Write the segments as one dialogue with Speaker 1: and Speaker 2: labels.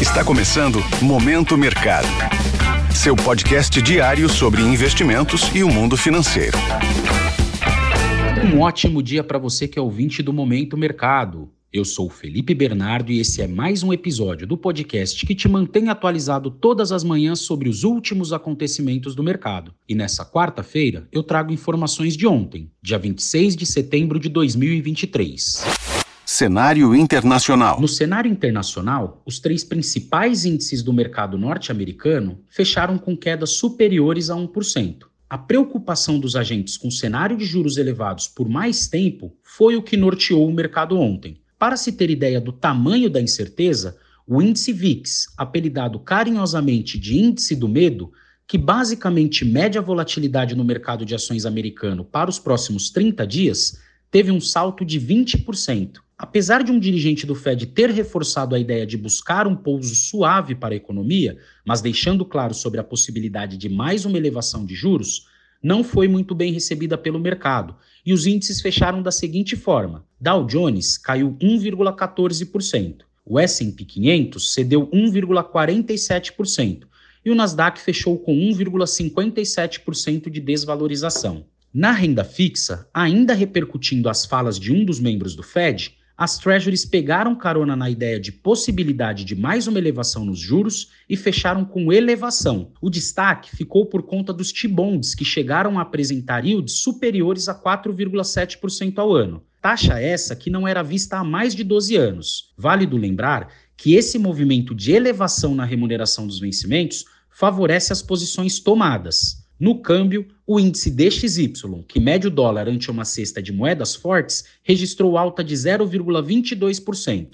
Speaker 1: Está começando Momento Mercado. Seu podcast diário sobre investimentos e o mundo financeiro.
Speaker 2: Um ótimo dia para você que é ouvinte do Momento Mercado. Eu sou Felipe Bernardo e esse é mais um episódio do podcast que te mantém atualizado todas as manhãs sobre os últimos acontecimentos do mercado. E nessa quarta-feira eu trago informações de ontem, dia 26 de setembro de 2023.
Speaker 1: Cenário internacional.
Speaker 2: No cenário internacional, os três principais índices do mercado norte-americano fecharam com quedas superiores a 1%. A preocupação dos agentes com cenário de juros elevados por mais tempo foi o que norteou o mercado ontem. Para se ter ideia do tamanho da incerteza, o índice VIX, apelidado carinhosamente de índice do medo, que basicamente mede a volatilidade no mercado de ações americano para os próximos 30 dias, teve um salto de 20%. Apesar de um dirigente do Fed ter reforçado a ideia de buscar um pouso suave para a economia, mas deixando claro sobre a possibilidade de mais uma elevação de juros, não foi muito bem recebida pelo mercado e os índices fecharam da seguinte forma: Dow Jones caiu 1,14%, o S&P 500 cedeu 1,47% e o Nasdaq fechou com 1,57% de desvalorização. Na renda fixa, ainda repercutindo as falas de um dos membros do Fed, as treasuries pegaram carona na ideia de possibilidade de mais uma elevação nos juros e fecharam com elevação. O destaque ficou por conta dos T-bonds, que chegaram a apresentar yields superiores a 4,7% ao ano. Taxa essa que não era vista há mais de 12 anos. Válido lembrar que esse movimento de elevação na remuneração dos vencimentos favorece as posições tomadas. No câmbio, o índice DXY, que mede o dólar ante uma cesta de moedas fortes, registrou alta de 0,22%.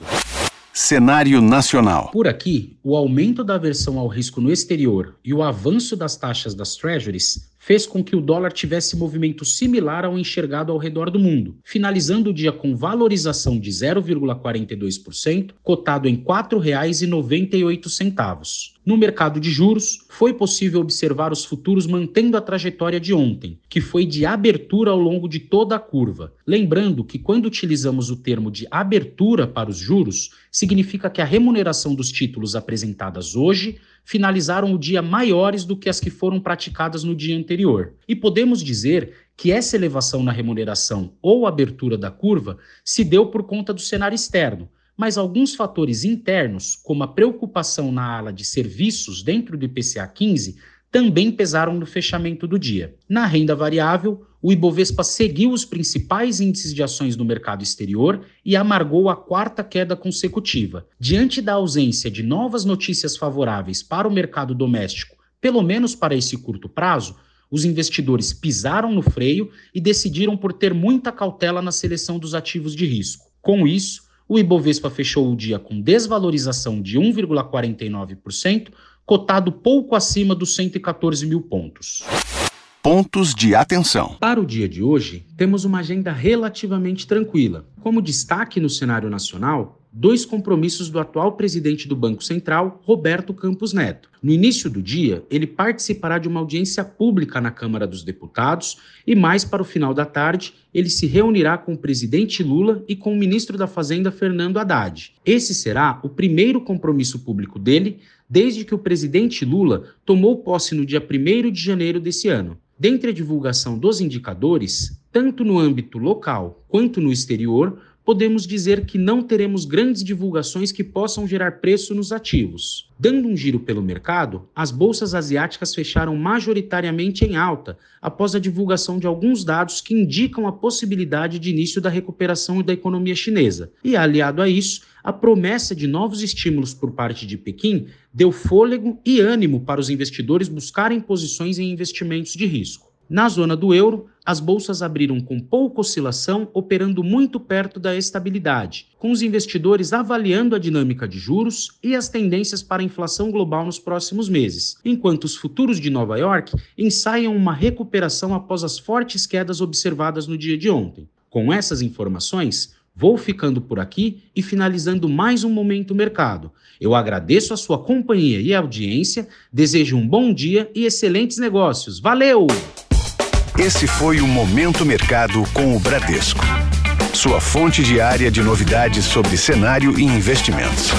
Speaker 1: Cenário nacional.
Speaker 2: Por aqui, o aumento da aversão ao risco no exterior e o avanço das taxas das treasuries fez com que o dólar tivesse movimento similar ao enxergado ao redor do mundo, finalizando o dia com valorização de 0,42%, cotado em R$ 4,98. No mercado de juros, foi possível observar os futuros mantendo a trajetória de ontem, que foi de abertura ao longo de toda a curva. Lembrando que quando utilizamos o termo de abertura para os juros, significa que a remuneração dos títulos apresentadas hoje finalizaram o dia maiores do que as que foram praticadas no dia anterior. E podemos dizer que essa elevação na remuneração ou abertura da curva se deu por conta do cenário externo, mas alguns fatores internos, como a preocupação na ala de serviços dentro do IPCA 15, também pesaram no fechamento do dia. Na renda variável, o Ibovespa seguiu os principais índices de ações do mercado exterior e amargou a quarta queda consecutiva. Diante da ausência de novas notícias favoráveis para o mercado doméstico, pelo menos para esse curto prazo, os investidores pisaram no freio e decidiram por ter muita cautela na seleção dos ativos de risco. Com isso, o Ibovespa fechou o dia com desvalorização de 1,49%, cotado pouco acima dos 114 mil pontos.
Speaker 1: Pontos de atenção.
Speaker 2: Para o dia de hoje, temos uma agenda relativamente tranquila. Como destaque no cenário nacional, dois compromissos do atual presidente do Banco Central, Roberto Campos Neto. No início do dia, ele participará de uma audiência pública na Câmara dos Deputados e, mais para o final da tarde, ele se reunirá com o presidente Lula e com o ministro da Fazenda, Fernando Haddad. Esse será o primeiro compromisso público dele desde que o presidente Lula tomou posse no dia 1 de janeiro desse ano. Dentre a divulgação dos indicadores, tanto no âmbito local quanto no exterior, podemos dizer que não teremos grandes divulgações que possam gerar preço nos ativos. Dando um giro pelo mercado, as bolsas asiáticas fecharam majoritariamente em alta após a divulgação de alguns dados que indicam a possibilidade de início da recuperação da economia chinesa. E aliado a isso, a promessa de novos estímulos por parte de Pequim deu fôlego e ânimo para os investidores buscarem posições em investimentos de risco. Na zona do euro, as bolsas abriram com pouca oscilação, operando muito perto da estabilidade, com os investidores avaliando a dinâmica de juros e as tendências para a inflação global nos próximos meses, enquanto os futuros de Nova York ensaiam uma recuperação após as fortes quedas observadas no dia de ontem. Com essas informações, Vou ficando por aqui e finalizando mais um Momento Mercado. Eu agradeço a sua companhia e audiência, desejo um bom dia e excelentes negócios. Valeu!
Speaker 1: Esse foi o Momento Mercado com o Bradesco. Sua fonte diária de novidades sobre cenário e investimentos.